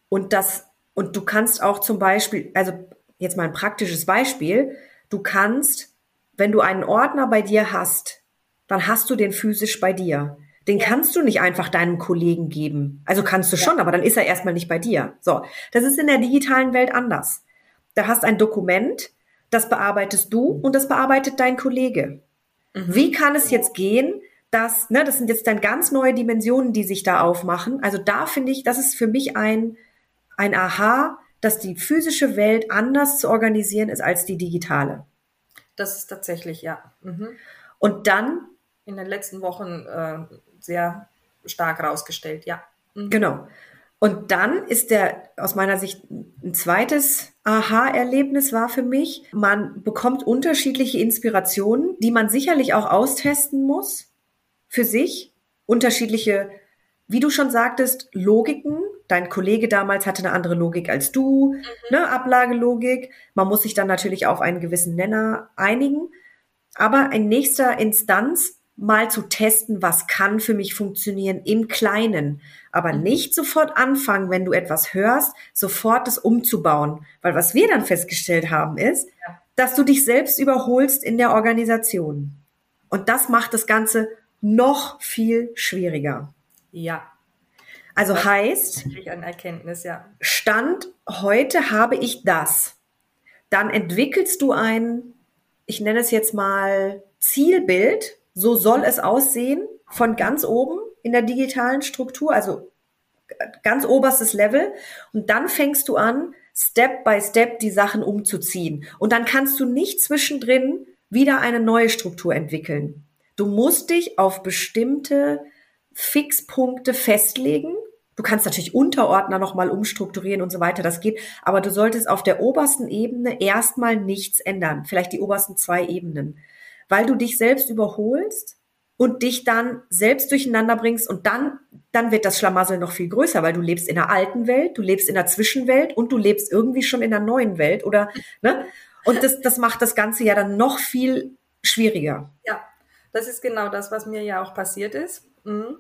Und das, und du kannst auch zum Beispiel, also jetzt mal ein praktisches Beispiel, du kannst, wenn du einen Ordner bei dir hast, dann hast du den physisch bei dir. Den kannst du nicht einfach deinem Kollegen geben. Also kannst du ja. schon, aber dann ist er erstmal nicht bei dir. So, das ist in der digitalen Welt anders. Da hast ein Dokument, das bearbeitest du und das bearbeitet dein Kollege. Mhm. Wie kann es jetzt gehen, dass, ne, das sind jetzt dann ganz neue Dimensionen, die sich da aufmachen. Also da finde ich, das ist für mich ein, ein Aha, dass die physische Welt anders zu organisieren ist als die digitale. Das ist tatsächlich, ja. Mhm. Und dann. In den letzten Wochen äh, sehr stark rausgestellt, ja. Mhm. Genau. Und dann ist der aus meiner Sicht ein zweites Aha-Erlebnis war für mich, man bekommt unterschiedliche Inspirationen, die man sicherlich auch austesten muss für sich unterschiedliche, wie du schon sagtest, Logiken. Dein Kollege damals hatte eine andere Logik als du, mhm. ne, Ablagelogik. Man muss sich dann natürlich auf einen gewissen Nenner einigen. Aber in nächster Instanz mal zu testen, was kann für mich funktionieren im Kleinen. Aber mhm. nicht sofort anfangen, wenn du etwas hörst, sofort das umzubauen. Weil was wir dann festgestellt haben ist, ja. dass du dich selbst überholst in der Organisation. Und das macht das Ganze noch viel schwieriger. Ja. Also das heißt, ein Erkenntnis, ja. Stand heute habe ich das. Dann entwickelst du ein, ich nenne es jetzt mal Zielbild. So soll es aussehen von ganz oben in der digitalen Struktur, also ganz oberstes Level. Und dann fängst du an, Step by Step die Sachen umzuziehen. Und dann kannst du nicht zwischendrin wieder eine neue Struktur entwickeln. Du musst dich auf bestimmte Fixpunkte festlegen. Du kannst natürlich Unterordner nochmal umstrukturieren und so weiter, das geht, aber du solltest auf der obersten Ebene erstmal nichts ändern, vielleicht die obersten zwei Ebenen, weil du dich selbst überholst und dich dann selbst durcheinander bringst und dann, dann wird das Schlamassel noch viel größer, weil du lebst in der alten Welt, du lebst in der Zwischenwelt und du lebst irgendwie schon in der neuen Welt oder, ne? Und das, das macht das Ganze ja dann noch viel schwieriger. Ja, das ist genau das, was mir ja auch passiert ist. Mhm.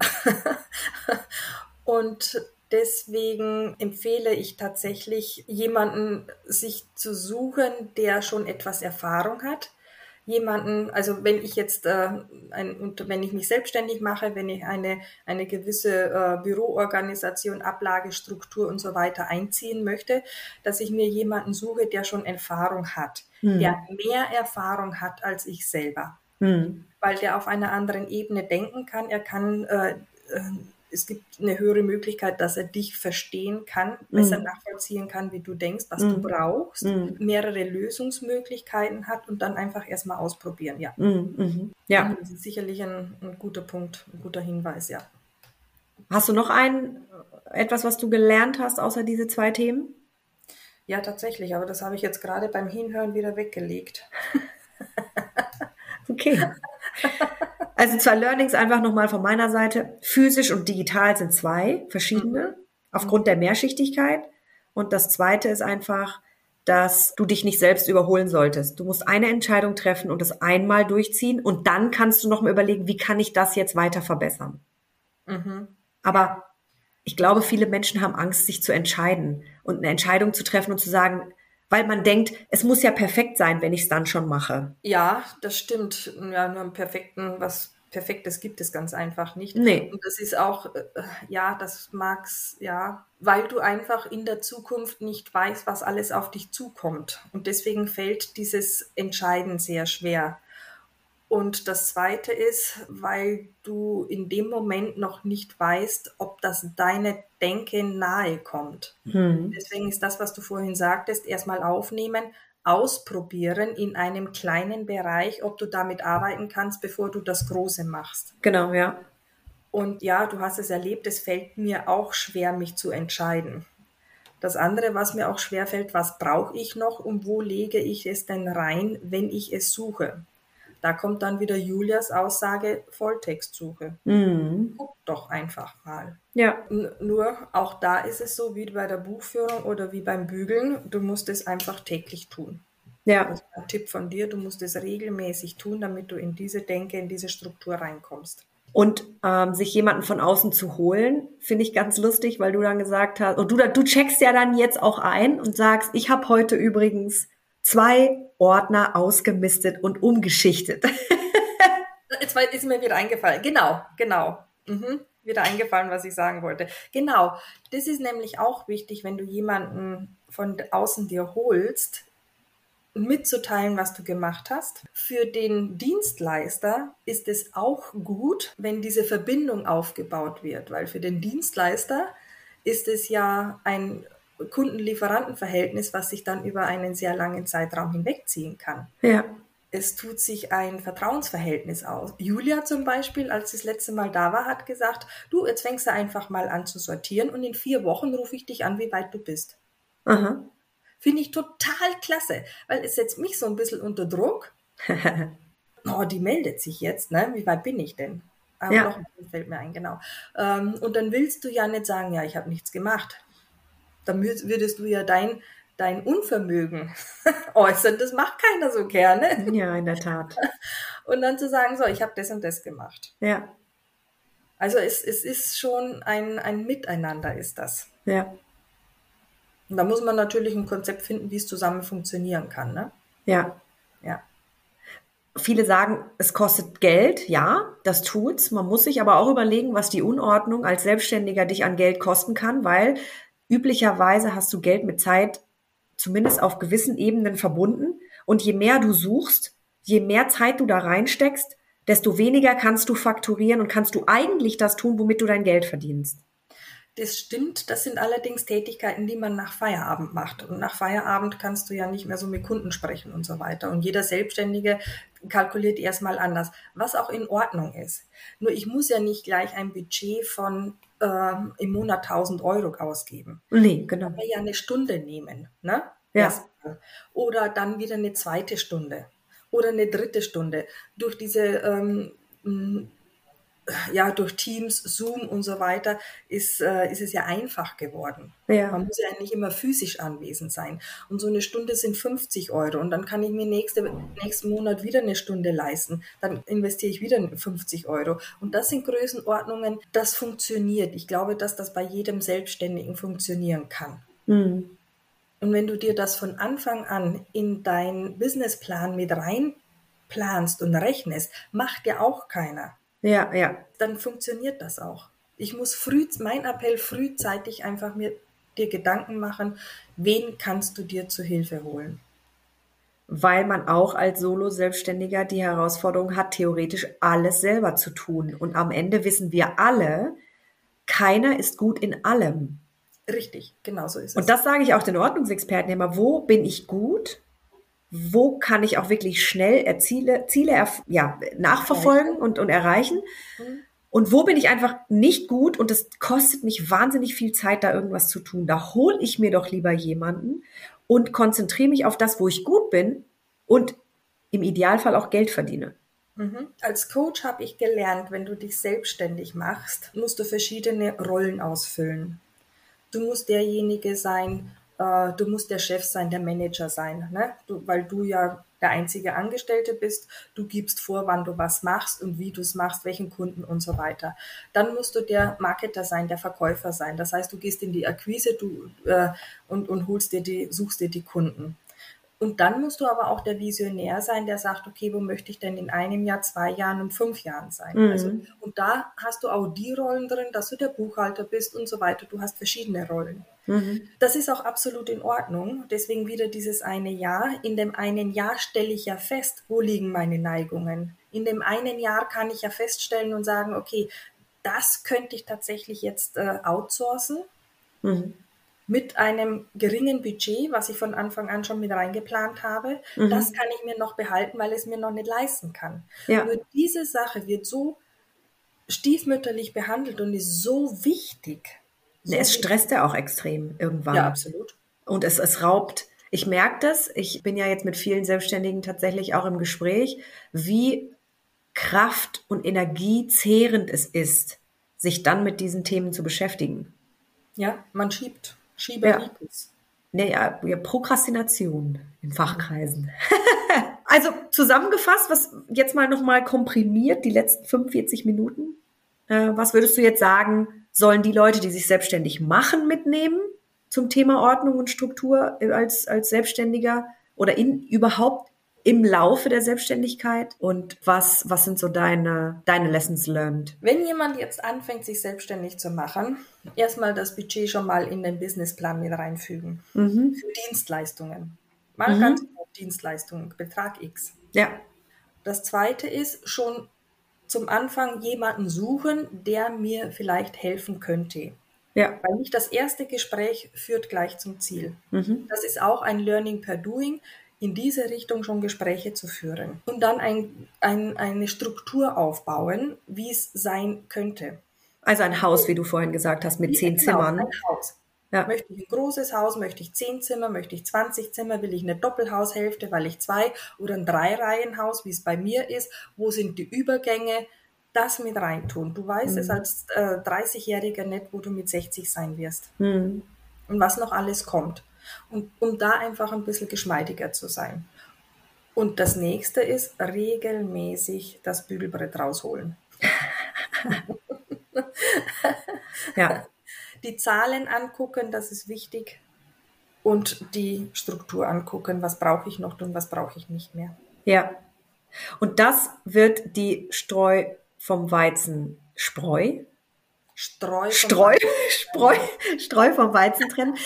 [LAUGHS] und deswegen empfehle ich tatsächlich jemanden sich zu suchen, der schon etwas Erfahrung hat. Jemanden, also wenn ich jetzt äh, ein, wenn ich mich selbstständig mache, wenn ich eine, eine gewisse äh, Büroorganisation, Ablagestruktur und so weiter einziehen möchte, dass ich mir jemanden suche, der schon Erfahrung hat, hm. der mehr Erfahrung hat als ich selber hm. Weil der auf einer anderen Ebene denken kann. Er kann äh, äh, es gibt eine höhere Möglichkeit, dass er dich verstehen kann, besser Mhm. nachvollziehen kann, wie du denkst, was Mhm. du brauchst, Mhm. mehrere Lösungsmöglichkeiten hat und dann einfach erstmal ausprobieren. Ja, Mhm. Mhm. Ja. das ist sicherlich ein, ein guter Punkt, ein guter Hinweis, ja. Hast du noch ein, etwas, was du gelernt hast, außer diese zwei Themen? Ja, tatsächlich, aber das habe ich jetzt gerade beim Hinhören wieder weggelegt. [LAUGHS] Okay. Also zwei Learnings einfach nochmal von meiner Seite. Physisch und digital sind zwei verschiedene, aufgrund der Mehrschichtigkeit. Und das zweite ist einfach, dass du dich nicht selbst überholen solltest. Du musst eine Entscheidung treffen und es einmal durchziehen und dann kannst du noch mal überlegen, wie kann ich das jetzt weiter verbessern. Mhm. Aber ich glaube, viele Menschen haben Angst, sich zu entscheiden und eine Entscheidung zu treffen und zu sagen, weil man denkt, es muss ja perfekt sein, wenn ich es dann schon mache. Ja, das stimmt. Ja, nur einen perfekten, was Perfektes gibt es ganz einfach nicht. Nee. Und das ist auch, äh, ja, das mag's, ja, weil du einfach in der Zukunft nicht weißt, was alles auf dich zukommt. Und deswegen fällt dieses Entscheiden sehr schwer. Und das zweite ist, weil du in dem Moment noch nicht weißt, ob das deine Denke nahe kommt. Hm. Deswegen ist das, was du vorhin sagtest, erstmal aufnehmen, ausprobieren in einem kleinen Bereich, ob du damit arbeiten kannst, bevor du das Große machst. Genau, ja. Und ja, du hast es erlebt, es fällt mir auch schwer, mich zu entscheiden. Das andere, was mir auch schwer fällt, was brauche ich noch und wo lege ich es denn rein, wenn ich es suche? Da kommt dann wieder Julias Aussage, Volltextsuche. Mhm. Guck doch einfach mal. Ja, N nur auch da ist es so wie bei der Buchführung oder wie beim Bügeln, du musst es einfach täglich tun. ja, Das ist ein Tipp von dir, du musst es regelmäßig tun, damit du in diese Denke, in diese Struktur reinkommst. Und ähm, sich jemanden von außen zu holen, finde ich ganz lustig, weil du dann gesagt hast, und du, du checkst ja dann jetzt auch ein und sagst, ich habe heute übrigens zwei Ordner ausgemistet und umgeschichtet. Jetzt ist mir wieder eingefallen. Genau, genau. Mhm. Wieder eingefallen, was ich sagen wollte. Genau. Das ist nämlich auch wichtig, wenn du jemanden von außen dir holst, mitzuteilen, was du gemacht hast. Für den Dienstleister ist es auch gut, wenn diese Verbindung aufgebaut wird, weil für den Dienstleister ist es ja ein Kunden-Lieferanten-Verhältnis, was sich dann über einen sehr langen Zeitraum hinwegziehen kann ja, es tut sich ein Vertrauensverhältnis aus. Julia zum Beispiel, als sie das letzte Mal da war, hat gesagt, du, jetzt fängst du einfach mal an zu sortieren und in vier Wochen rufe ich dich an, wie weit du bist. aha. Finde ich total klasse, weil es setzt mich so ein bisschen unter Druck. [LAUGHS] Oh, die meldet sich jetzt, ne? Wie weit bin ich denn? Aber Ja. noch fällt mir ein, genau. Ähm, und dann willst du ja nicht sagen, ja, ich habe nichts gemacht. Dann wür- würdest du ja dein, dein Unvermögen [LAUGHS] äußern. Das macht keiner so gerne. Ja, in der Tat. [LAUGHS] Und dann zu sagen, so, ich habe das und das gemacht. Ja, Also es, es ist schon ein, ein Miteinander ist das. ja, Und da muss man natürlich ein Konzept finden, wie es zusammen funktionieren kann. Ne? ja. Ja. Viele sagen, es kostet Geld. Ja, das tut's. Man muss sich aber auch überlegen, was die Unordnung als Selbstständiger dich an Geld kosten kann, weil üblicherweise hast du Geld mit Zeit zumindest auf gewissen Ebenen verbunden. Und je mehr du suchst, je mehr Zeit du da reinsteckst, desto weniger kannst du fakturieren und kannst du eigentlich das tun, womit du dein Geld verdienst. Das stimmt, das sind allerdings Tätigkeiten, die man nach Feierabend macht. Und nach Feierabend kannst du ja nicht mehr so mit Kunden sprechen und so weiter. Und jeder Selbstständige kalkuliert erstmal anders, was auch in Ordnung ist. Nur ich muss ja nicht gleich ein Budget von ähm, im Monat 1000 Euro ausgeben. Nee, genau. wir ja eine Stunde nehmen, ne? Ja. Erstmal. Oder dann wieder eine zweite Stunde oder eine dritte Stunde. Durch diese, ähm, ja, durch Teams, Zoom und so weiter ist, äh, ist es ja einfach geworden. Ja. Man muss ja nicht immer physisch anwesend sein. Und so eine Stunde sind 50 Euro. Und dann kann ich mir nächste, nächsten Monat wieder eine Stunde leisten. Dann investiere ich wieder 50 Euro. Und das sind Größenordnungen, das funktioniert. Ich glaube, dass das bei jedem Selbstständigen funktionieren kann. Hm. Und wenn du dir das von Anfang an in deinen Businessplan mit reinplanst und rechnest, macht ja auch keiner. Ja, ja. Dann funktioniert das auch. Ich muss früh, mein Appell frühzeitig einfach mir dir Gedanken machen, wen kannst du dir zu Hilfe holen? weil man auch als Solo-Selbstständiger die Herausforderung hat, theoretisch alles selber zu tun. Und am Ende wissen wir alle, keiner ist gut in allem. Richtig, genau so ist es. Und das sage ich auch den Ordnungsexperten immer, wo bin ich gut? Wo kann ich auch wirklich schnell Erziele, Ziele ja, nachverfolgen und, und erreichen? Mhm. Und wo bin ich einfach nicht gut und es kostet mich wahnsinnig viel Zeit, da irgendwas zu tun. Da hole ich mir doch lieber jemanden und konzentriere mich auf das, wo ich gut bin und im Idealfall auch Geld verdiene. Mhm. Als Coach habe ich gelernt, wenn du dich selbstständig machst, musst du verschiedene Rollen ausfüllen. Du musst derjenige sein, äh, du musst der Chef sein, der Manager sein, ne? du, weil du ja der einzige Angestellte bist. Du gibst vor, wann du was machst und wie du es machst, welchen Kunden und so weiter. Dann musst du der Marketer sein, der Verkäufer sein. Das heißt, du gehst in die Akquise du, äh, und, und holst dir die, suchst dir die Kunden. Und dann musst du aber auch der Visionär sein, der sagt, okay, wo möchte ich denn in einem Jahr, zwei Jahren und fünf Jahren sein? Mhm. Also, und da hast du auch die Rollen drin, dass du der Buchhalter bist und so weiter. Du hast verschiedene Rollen. Mhm. Das ist auch absolut in Ordnung. Deswegen wieder dieses eine Jahr. In dem einen Jahr stelle ich ja fest, wo liegen meine Neigungen. In dem einen Jahr kann ich ja feststellen und sagen, okay, das könnte ich tatsächlich jetzt äh, outsourcen. Mhm mit einem geringen Budget, was ich von Anfang an schon mit reingeplant habe, mhm. das kann ich mir noch behalten, weil es mir noch nicht leisten kann. Ja. Nur diese Sache wird so stiefmütterlich behandelt und ist so wichtig. So es stresst ja auch extrem irgendwann. Ja, absolut. Und es, es raubt. Ich merke das, ich bin ja jetzt mit vielen Selbstständigen tatsächlich auch im Gespräch, wie kraft- und energiezehrend es ist, sich dann mit diesen Themen zu beschäftigen. Ja, man schiebt. Schieberitis. Ja. Naja, Prokrastination in Fachkreisen. [LAUGHS] also zusammengefasst, was jetzt mal nochmal komprimiert, die letzten 45 Minuten. Äh, was würdest du jetzt sagen, sollen die Leute, die sich selbstständig machen, mitnehmen zum Thema Ordnung und Struktur als, als Selbstständiger oder in, überhaupt im Laufe der Selbstständigkeit und was, was sind so deine, deine Lessons learned? Wenn jemand jetzt anfängt, sich selbstständig zu machen, erstmal das Budget schon mal in den Businessplan mit reinfügen. Mhm. Für Dienstleistungen. Mal mhm. auf Dienstleistungen, Betrag X. Ja. Das zweite ist schon zum Anfang jemanden suchen, der mir vielleicht helfen könnte. Ja. Weil nicht das erste Gespräch führt gleich zum Ziel. Mhm. Das ist auch ein Learning per Doing in diese Richtung schon Gespräche zu führen und dann ein, ein, eine Struktur aufbauen, wie es sein könnte. Also ein Haus, wie du vorhin gesagt hast, mit wie, zehn genau, Zimmern. Ein Haus. Ja. Möchte ich ein großes Haus, möchte ich zehn Zimmer, möchte ich 20 Zimmer, will ich eine Doppelhaushälfte, weil ich zwei oder ein Dreireihenhaus, wie es bei mir ist, wo sind die Übergänge, das mit reintun. Du weißt mhm. es als äh, 30-Jähriger nicht, wo du mit 60 sein wirst. Mhm. Und was noch alles kommt und um da einfach ein bisschen geschmeidiger zu sein. Und das nächste ist regelmäßig das Bügelbrett rausholen. [LAUGHS] ja. Die Zahlen angucken, das ist wichtig. Und die Struktur angucken, was brauche ich noch und was brauche ich nicht mehr. Ja. Und das wird die Streu vom Weizen Spreu Streu, Streu, Streu, [LAUGHS] Streu vom Weizen trennen,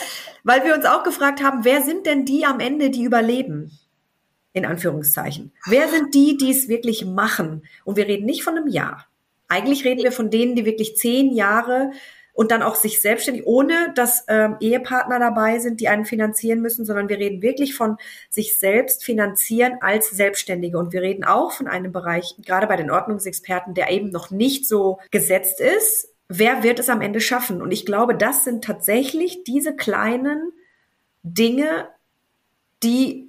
weil wir uns auch gefragt haben, wer sind denn die am Ende, die überleben? In Anführungszeichen. Wer sind die, die es wirklich machen? Und wir reden nicht von einem Jahr. Eigentlich reden wir von denen, die wirklich zehn Jahre und dann auch sich selbstständig, ohne dass ähm, Ehepartner dabei sind, die einen finanzieren müssen, sondern wir reden wirklich von sich selbst finanzieren als Selbstständige. Und wir reden auch von einem Bereich, gerade bei den Ordnungsexperten, der eben noch nicht so gesetzt ist, wer wird es am Ende schaffen? Und ich glaube, das sind tatsächlich diese kleinen Dinge, die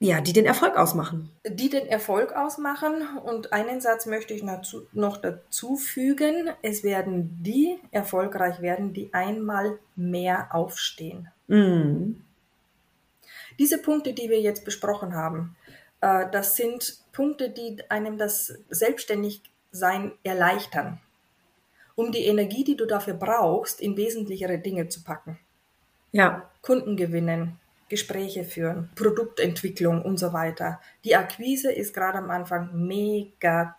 ja, die den Erfolg ausmachen. Die den Erfolg ausmachen. Und einen Satz möchte ich noch dazu fügen. Es werden die erfolgreich werden, die einmal mehr aufstehen. Mm. Diese Punkte, die wir jetzt besprochen haben, äh, das sind Punkte, die einem das Selbstständigsein erleichtern um die Energie, die du dafür brauchst, in wesentlichere Dinge zu packen. Ja. Kunden gewinnen, Gespräche führen, Produktentwicklung und so weiter. Die Akquise ist gerade am Anfang mega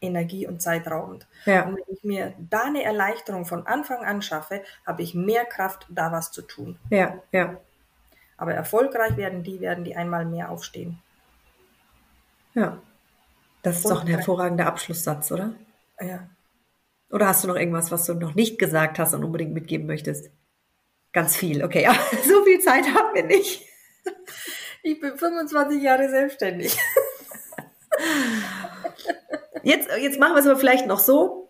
energie- und zeitraubend. Ja. Und wenn ich mir da eine Erleichterung von Anfang an schaffe, habe ich mehr Kraft, da was zu tun. Ja, ja. Aber erfolgreich werden die, werden die einmal mehr aufstehen. Ja. Das ist und doch ein hervorragender Abschlusssatz, oder? Ja. Oder hast du noch irgendwas, was du noch nicht gesagt hast und unbedingt mitgeben möchtest? Ganz viel, okay. [LAUGHS] Ja, so viel Zeit haben wir nicht. Ich bin 25 Jahre selbstständig. [LAUGHS] Jetzt, jetzt machen wir es aber vielleicht noch so.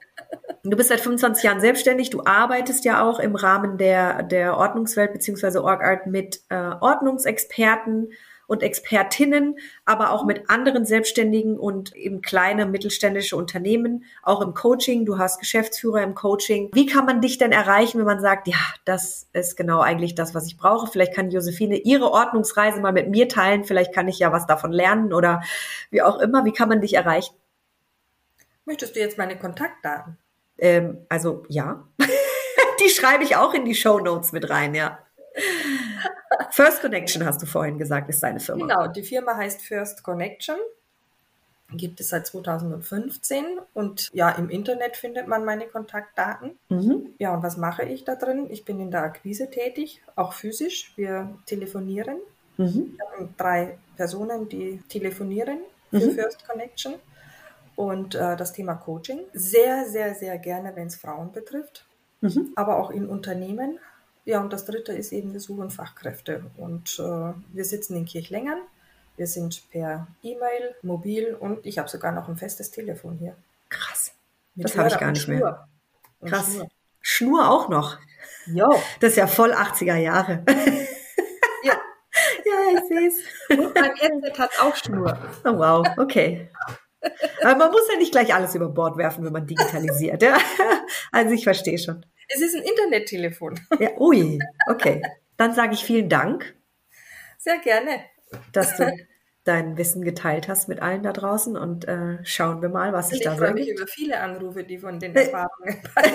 Du bist seit 25 Jahren selbstständig, du arbeitest ja auch im Rahmen der, der Ordnungswelt bzw. OrgArt mit äh, Ordnungsexperten und Expertinnen, aber auch mit anderen Selbstständigen und eben kleine mittelständische Unternehmen, auch im Coaching. Du hast Geschäftsführer im Coaching. Wie kann man dich denn erreichen, wenn man sagt, ja, das ist genau eigentlich das, was ich brauche? Vielleicht kann Josephine ihre Ordnungsreise mal mit mir teilen. Vielleicht kann ich ja was davon lernen oder wie auch immer. Wie kann man dich erreichen? Möchtest du jetzt meine Kontaktdaten? Ähm, also ja. [LAUGHS] Die schreibe ich auch in die Show Notes mit rein, ja. First Connection hast du vorhin gesagt, ist deine Firma. Genau, die Firma heißt First Connection. Gibt es seit 2015 und ja, im Internet findet man meine Kontaktdaten. Mhm. Ja, und was mache ich da drin? Ich bin in der Akquise tätig, auch physisch. Wir telefonieren. Mhm. Wir haben drei Personen, die telefonieren für mhm. First Connection. Und äh, das Thema Coaching. Sehr, sehr, sehr gerne, wenn es Frauen betrifft, mhm. aber auch in Unternehmen. Ja, und das dritte ist eben, wir suchen Fachkräfte. Und äh, wir sitzen in Kirchlengern. Wir sind per E-Mail, mobil und ich habe sogar noch ein festes Telefon hier. Krass. Mit das habe ich gar nicht Schnur. mehr. Krass. Schnur. Schnur auch noch. Jo. Das ist ja voll 80er Jahre. Ja. [LAUGHS] ja, ich sehe es. Und mein Headset hat auch Schnur. Oh, wow, okay. Aber man muss ja nicht gleich alles über Bord werfen, wenn man digitalisiert. Ja? [LAUGHS] Also ich verstehe schon. Es ist ein Internettelefon. Ja, ui, okay. Dann sage ich vielen Dank. Sehr gerne. Dass du [LAUGHS] dein Wissen geteilt hast mit allen da draußen und äh, schauen wir mal, was sich da so Ich freue mich über viele Anrufe, die von den Erfahrungen [LAUGHS]